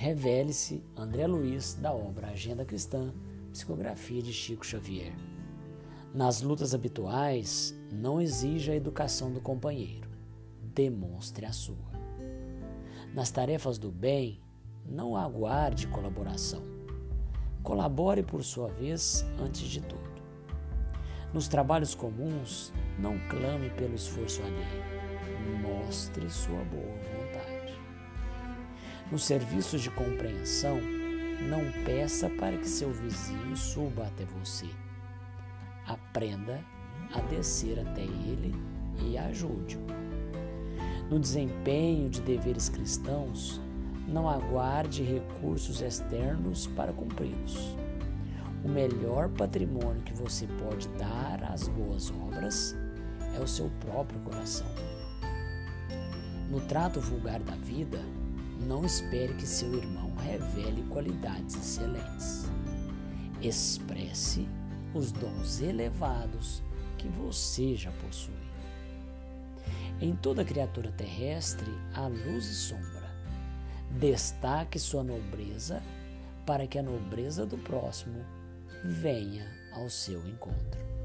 Revele-se André Luiz, da obra Agenda Cristã, psicografia de Chico Xavier. Nas lutas habituais, não exija a educação do companheiro, demonstre a sua. Nas tarefas do bem, não aguarde colaboração. Colabore por sua vez antes de tudo. Nos trabalhos comuns, não clame pelo esforço alheio, mostre sua boa vontade. No serviço de compreensão, não peça para que seu vizinho suba até você. Aprenda a descer até ele e ajude-o. No desempenho de deveres cristãos, não aguarde recursos externos para cumpri-los. O melhor patrimônio que você pode dar às boas obras é o seu próprio coração. No trato vulgar da vida, não espere que seu irmão revele qualidades excelentes. Expresse os dons elevados que você já possui. Em toda criatura terrestre há luz e sombra. Destaque sua nobreza para que a nobreza do próximo venha ao seu encontro.